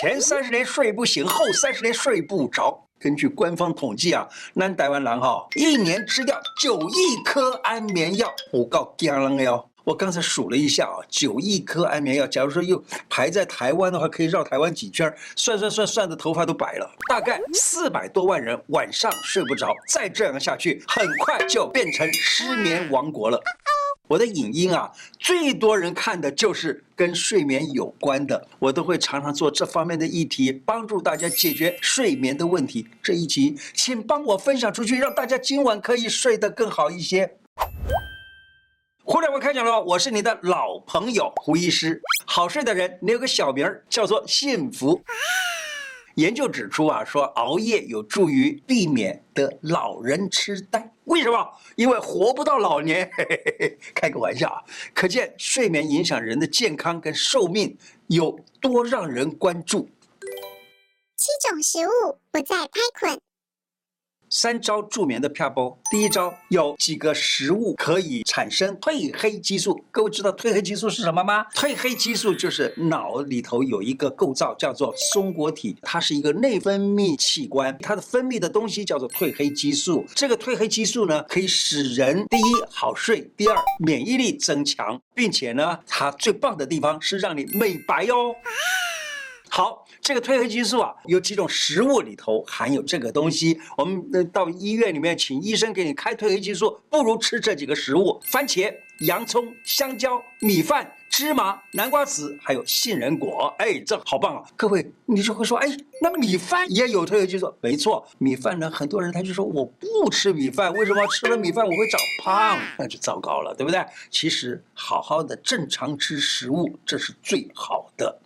前三十年睡不醒，后三十年睡不着。根据官方统计啊，南台湾人哈，一年吃掉九亿颗安眠药，我告惊人了哟。我刚才数了一下啊，九亿颗安眠药，假如说又排在台湾的话，可以绕台湾几圈，算算算算的头发都白了。大概四百多万人晚上睡不着，再这样下去，很快就变成失眠王国了。我的影音啊，最多人看的就是跟睡眠有关的，我都会常常做这方面的议题，帮助大家解决睡眠的问题。这一集，请帮我分享出去，让大家今晚可以睡得更好一些。互联网开讲了，我是你的老朋友胡医师。好睡的人，你有个小名儿叫做幸福。研究指出啊，说熬夜有助于避免得老人痴呆。为什么？因为活不到老年。嘿嘿嘿，开个玩笑啊！可见睡眠影响人的健康跟寿命有多让人关注。七种食物不再拍捆。三招助眠的撇步，第一招有几个食物可以产生褪黑激素。各位知道褪黑激素是什么吗？褪黑激素就是脑里头有一个构造叫做松果体，它是一个内分泌器官，它的分泌的东西叫做褪黑激素。这个褪黑激素呢，可以使人第一好睡，第二免疫力增强，并且呢，它最棒的地方是让你美白哦。好，这个褪黑激素啊，有几种食物里头含有这个东西。我们到医院里面请医生给你开褪黑激素，不如吃这几个食物：番茄、洋葱、香蕉、米饭、芝麻、南瓜籽，还有杏仁果。哎，这好棒啊！各位，你就会说，哎，那米饭也有褪黑激素？没错，米饭呢，很多人他就说我不吃米饭，为什么吃了米饭我会长胖？那就糟糕了，对不对？其实好好的正常吃食物，这是最好的。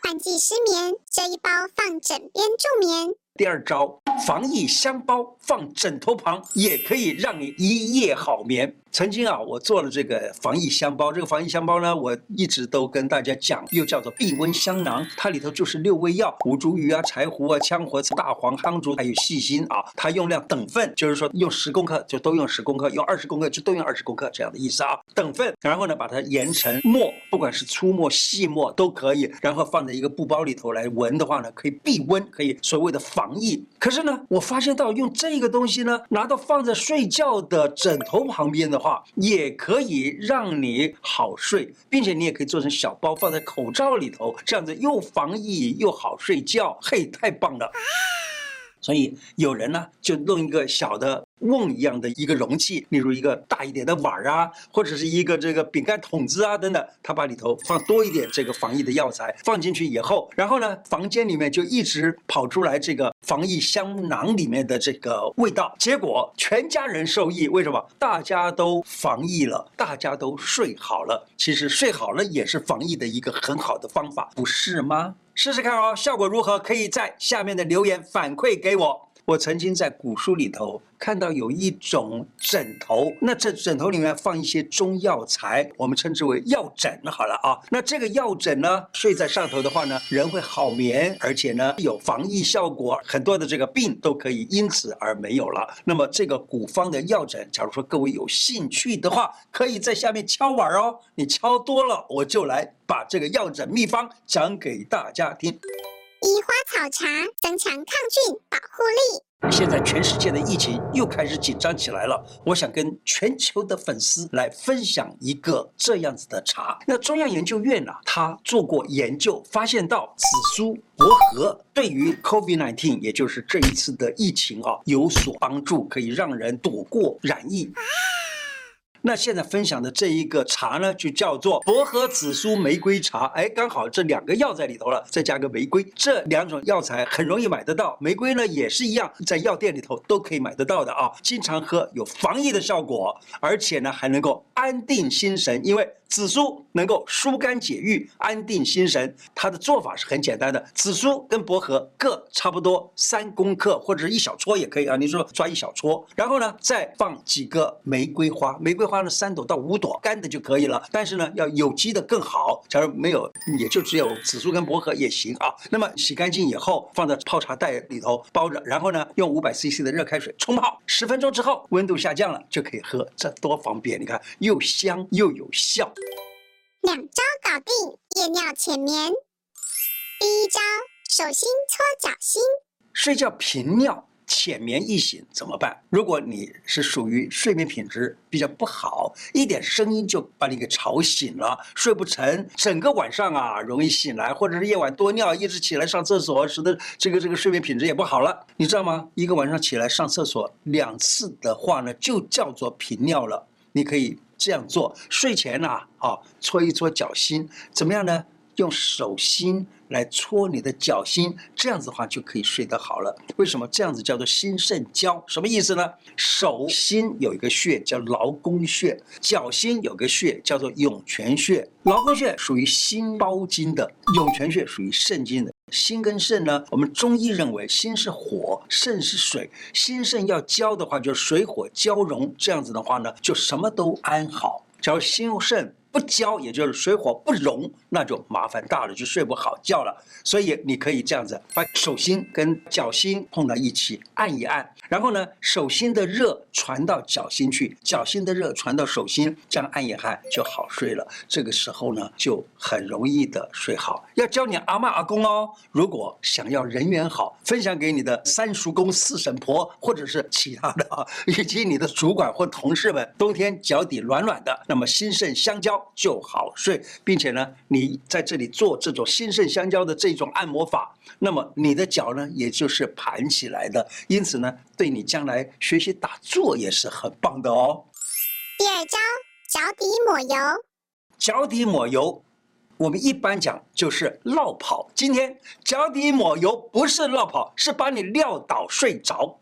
换季失眠，这一包放枕边助眠。第二招，防疫香包放枕头旁，也可以让你一夜好眠。曾经啊，我做了这个防疫香包。这个防疫香包呢，我一直都跟大家讲，又叫做避瘟香囊。它里头就是六味药：吴茱萸啊、柴胡啊、羌活、大黄、夯竹，还有细辛啊。它用量等份，就是说用十公克就都用十公克，用二十公克就都用二十公克这样的意思啊。等份，然后呢，把它研成末，不管是粗末、细末都可以。然后放在一个布包里头来闻的话呢，可以避瘟，可以所谓的防疫。可是呢，我发现到用这个东西呢，拿到放在睡觉的枕头旁边的。话也可以让你好睡，并且你也可以做成小包放在口罩里头，这样子又防疫又好睡觉，嘿，太棒了！所以有人呢就弄一个小的。瓮一样的一个容器，例如一个大一点的碗啊，或者是一个这个饼干桶子啊等等，他把里头放多一点这个防疫的药材放进去以后，然后呢，房间里面就一直跑出来这个防疫香囊里面的这个味道，结果全家人受益。为什么？大家都防疫了，大家都睡好了。其实睡好了也是防疫的一个很好的方法，不是吗？试试看哦，效果如何？可以在下面的留言反馈给我。我曾经在古书里头看到有一种枕头，那这枕头里面放一些中药材，我们称之为药枕。好了啊，那这个药枕呢，睡在上头的话呢，人会好眠，而且呢有防疫效果，很多的这个病都可以因此而没有了。那么这个古方的药枕，假如说各位有兴趣的话，可以在下面敲碗哦。你敲多了，我就来把这个药枕秘方讲给大家听。宜花草茶增强抗菌保护力。现在全世界的疫情又开始紧张起来了，我想跟全球的粉丝来分享一个这样子的茶。那中央研究院呢、他做过研究，发现到紫苏、薄荷对于 COVID-19，也就是这一次的疫情啊，有所帮助，可以让人躲过染疫。啊那现在分享的这一个茶呢，就叫做薄荷紫苏玫瑰茶。哎，刚好这两个药在里头了，再加个玫瑰，这两种药材很容易买得到。玫瑰呢也是一样，在药店里头都可以买得到的啊。经常喝有防疫的效果，而且呢还能够安定心神，因为。紫苏能够疏肝解郁、安定心神。它的做法是很简单的，紫苏跟薄荷各差不多三公克，或者是一小撮也可以啊。你说抓一小撮，然后呢再放几个玫瑰花，玫瑰花呢三朵到五朵，干的就可以了。但是呢要有机的更好。假如没有，也就只有紫苏跟薄荷也行啊。那么洗干净以后放在泡茶袋里头包着，然后呢用五百 CC 的热开水冲泡，十分钟之后温度下降了就可以喝，这多方便！你看又香又有效。两招搞定夜尿浅眠。第一招，手心搓脚心。睡觉频尿。浅眠易醒怎么办？如果你是属于睡眠品质比较不好，一点声音就把你给吵醒了，睡不成，整个晚上啊容易醒来，或者是夜晚多尿，一直起来上厕所，使得这个这个睡眠品质也不好了。你知道吗？一个晚上起来上厕所两次的话呢，就叫做频尿了。你可以这样做，睡前啊啊搓一搓脚心，怎么样呢？用手心。来搓你的脚心，这样子的话就可以睡得好了。为什么这样子叫做心肾交？什么意思呢？手心有一个穴叫劳宫穴，脚心有个穴叫做涌泉穴。劳宫穴属于心包经的，涌泉穴属于肾经的。心跟肾呢，我们中医认为心是火，肾是水，心肾要交的话，就水火交融。这样子的话呢，就什么都安好。假如心肾。不交，也就是水火不容，那就麻烦大了，就睡不好觉了。所以你可以这样子，把手心跟脚心碰到一起，按一按，然后呢，手心的热传到脚心去，脚心的热传到手心，这样按一按就好睡了。这个时候呢，就很容易的睡好。要教你阿嬷阿公哦，如果想要人缘好，分享给你的三叔公四婶婆，或者是其他的啊，以及你的主管或同事们，冬天脚底暖暖的，那么心肾相交。就好睡，并且呢，你在这里做这种心肾相交的这种按摩法，那么你的脚呢，也就是盘起来的，因此呢，对你将来学习打坐也是很棒的哦。第二招，脚底抹油。脚底抹油，我们一般讲就是绕跑。今天脚底抹油不是绕跑，是把你撂倒睡着。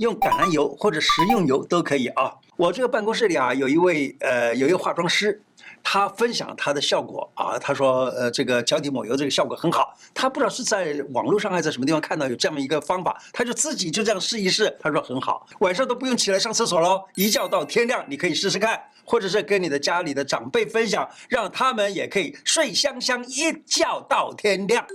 用橄榄油或者食用油都可以啊。我这个办公室里啊，有一位呃，有一个化妆师，他分享他的效果啊。他说，呃，这个脚底抹油这个效果很好。他不知道是在网络上还是在什么地方看到有这么一个方法，他就自己就这样试一试。他说很好，晚上都不用起来上厕所喽，一觉到天亮，你可以试试看，或者是跟你的家里的长辈分享，让他们也可以睡香香，一觉到天亮。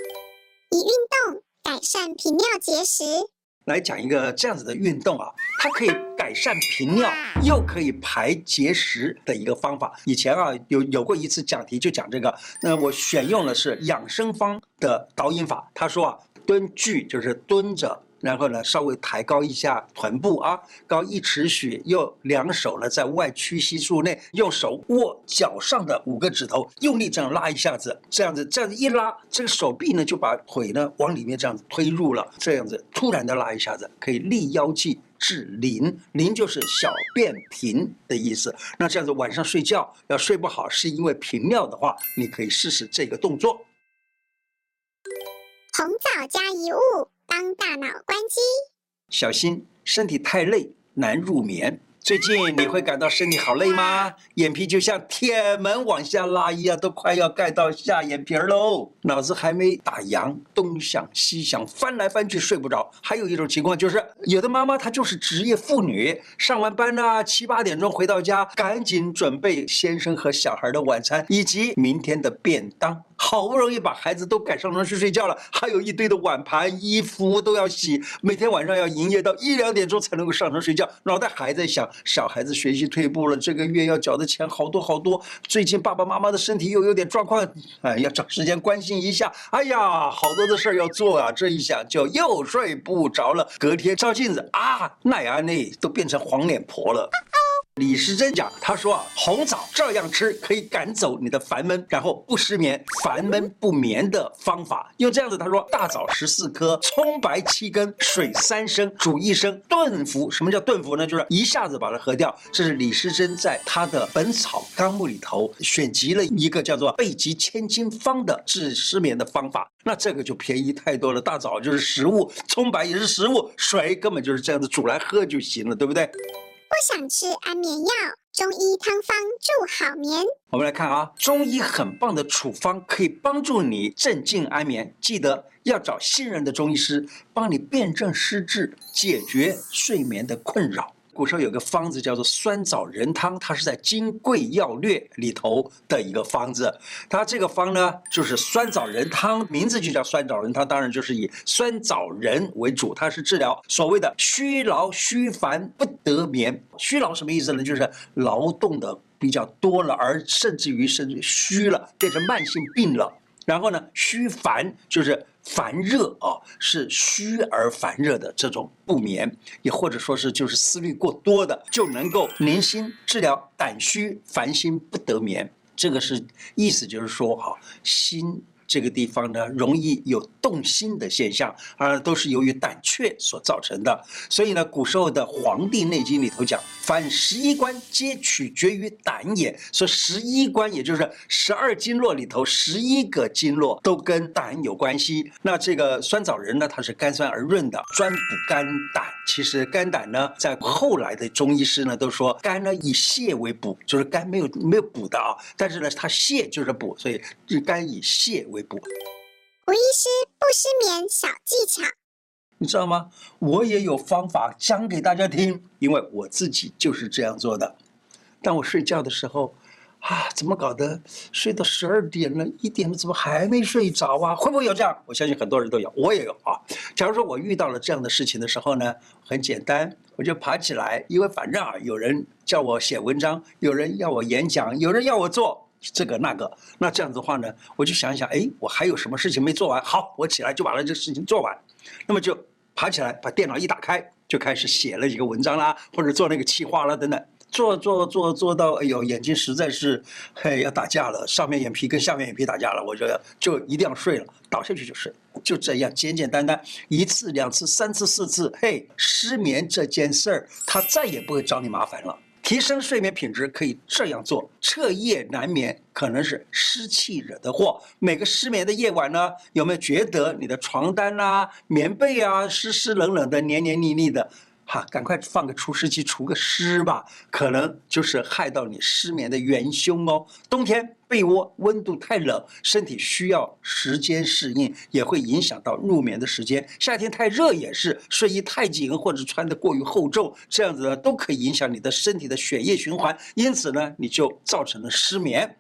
以运动改善频尿结石。来讲一个这样子的运动啊，它可以改善频尿，又可以排结石的一个方法。以前啊，有有过一次讲题就讲这个，那我选用的是养生方的导引法。他说啊，蹲踞就是蹲着。然后呢，稍微抬高一下臀部啊，高一尺许，又两手呢在外屈膝处内，用手握脚上的五个指头，用力这样拉一下子，这样子这样子一拉，这个手臂呢就把腿呢往里面这样子推入了，这样子突然的拉一下子，可以利腰际治淋，淋就是小便频的意思。那这样子晚上睡觉要睡不好，是因为频尿的话，你可以试试这个动作。红枣加一物。帮大脑关机，小心身体太累难入眠。最近你会感到身体好累吗？眼皮就像铁门往下拉一样，都快要盖到下眼皮喽。脑子还没打烊，东想西想，翻来翻去睡不着。还有一种情况就是，有的妈妈她就是职业妇女，上完班呢，七八点钟回到家，赶紧准备先生和小孩的晚餐以及明天的便当。好不容易把孩子都赶上床去睡觉了，还有一堆的碗盘、衣服都要洗，每天晚上要营业到一两点钟才能够上床睡觉，脑袋还在想小孩子学习退步了，这个月要缴的钱好多好多，最近爸爸妈妈的身体又有点状况，哎，要找时间关心一下。哎呀，好多的事儿要做啊，这一想就又睡不着了。隔天照镜子啊，奈安内都变成黄脸婆了。李时珍讲，他说啊，红枣这样吃可以赶走你的烦闷，然后不失眠，烦闷不眠的方法。用这样子，他说大枣十四颗，葱白七根，水三升，煮一升，炖服。什么叫炖服呢？就是一下子把它喝掉。这是李时珍在他的《本草纲目》里头选集了一个叫做“备急千金方”的治失眠的方法。那这个就便宜太多了。大枣就是食物，葱白也是食物，水根本就是这样子煮来喝就行了，对不对？不想吃安眠药，中医汤方助好眠。我们来看啊，中医很棒的处方，可以帮助你镇静安眠。记得要找信任的中医师，帮你辨证施治，解决睡眠的困扰。古时候有个方子叫做酸枣仁汤，它是在《金匮要略》里头的一个方子。它这个方呢，就是酸枣仁汤，名字就叫酸枣仁汤，当然就是以酸枣仁为主。它是治疗所谓的虚劳虚烦不得眠。虚劳什么意思呢？就是劳动的比较多了，而甚至于甚至虚了，变成慢性病了。然后呢，虚烦就是烦热啊，是虚而烦热的这种不眠，也或者说是就是思虑过多的，就能够宁心治疗胆虚烦心不得眠。这个是意思就是说哈，心。这个地方呢，容易有动心的现象，而都是由于胆怯所造成的。所以呢，古时候的《黄帝内经》里头讲，凡十一关皆取决于胆也。说十一关，也就是十二经络里头十一个经络都跟胆有关系。那这个酸枣仁呢，它是甘酸而润的，专补肝胆。其实肝胆呢，在后来的中医师呢都说，肝呢以泻为补，就是肝没有没有补的啊。但是呢，它泻就是补，所以肝以泻为补。吴医师不失眠小技巧，你知道吗？我也有方法讲给大家听，因为我自己就是这样做的。当我睡觉的时候，啊，怎么搞的？睡到十二点了，一点了，怎么还没睡着啊？会不会有这样？我相信很多人都有，我也有啊。假如说我遇到了这样的事情的时候呢，很简单，我就爬起来，因为反正啊，有人叫我写文章，有人要我演讲，有人要我做。这个那个，那这样子的话呢，我就想一想，哎，我还有什么事情没做完？好，我起来就把那这个事情做完。那么就爬起来，把电脑一打开，就开始写了一个文章啦，或者做那个企划啦等等。做做做做到，哎呦，眼睛实在是，嘿，要打架了，上面眼皮跟下面眼皮打架了，我就就一定要睡了，倒下去就睡，就这样简简单单，一次两次三次四次，嘿，失眠这件事儿，他再也不会找你麻烦了。提升睡眠品质可以这样做：彻夜难眠可能是湿气惹的祸。每个失眠的夜晚呢，有没有觉得你的床单啊、棉被啊湿湿冷冷的、黏黏腻腻的？哈，赶快放个除湿机除个湿吧，可能就是害到你失眠的元凶哦。冬天被窝温度太冷，身体需要时间适应，也会影响到入眠的时间。夏天太热也是，睡衣太紧或者穿的过于厚重，这样子呢都可以影响你的身体的血液循环，因此呢你就造成了失眠。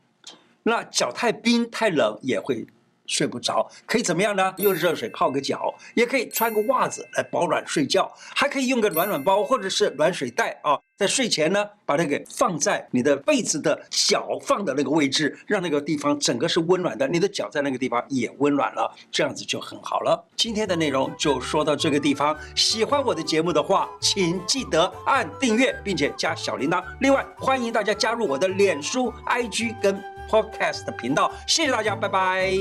那脚太冰太冷也会。睡不着，可以怎么样呢？用热水泡个脚，也可以穿个袜子来保暖睡觉，还可以用个暖暖包或者是暖水袋啊，在睡前呢，把它给放在你的被子的脚放的那个位置，让那个地方整个是温暖的，你的脚在那个地方也温暖了，这样子就很好了。今天的内容就说到这个地方，喜欢我的节目的话，请记得按订阅并且加小铃铛。另外，欢迎大家加入我的脸书、IG 跟。Podcast 频道，谢谢大家，拜拜。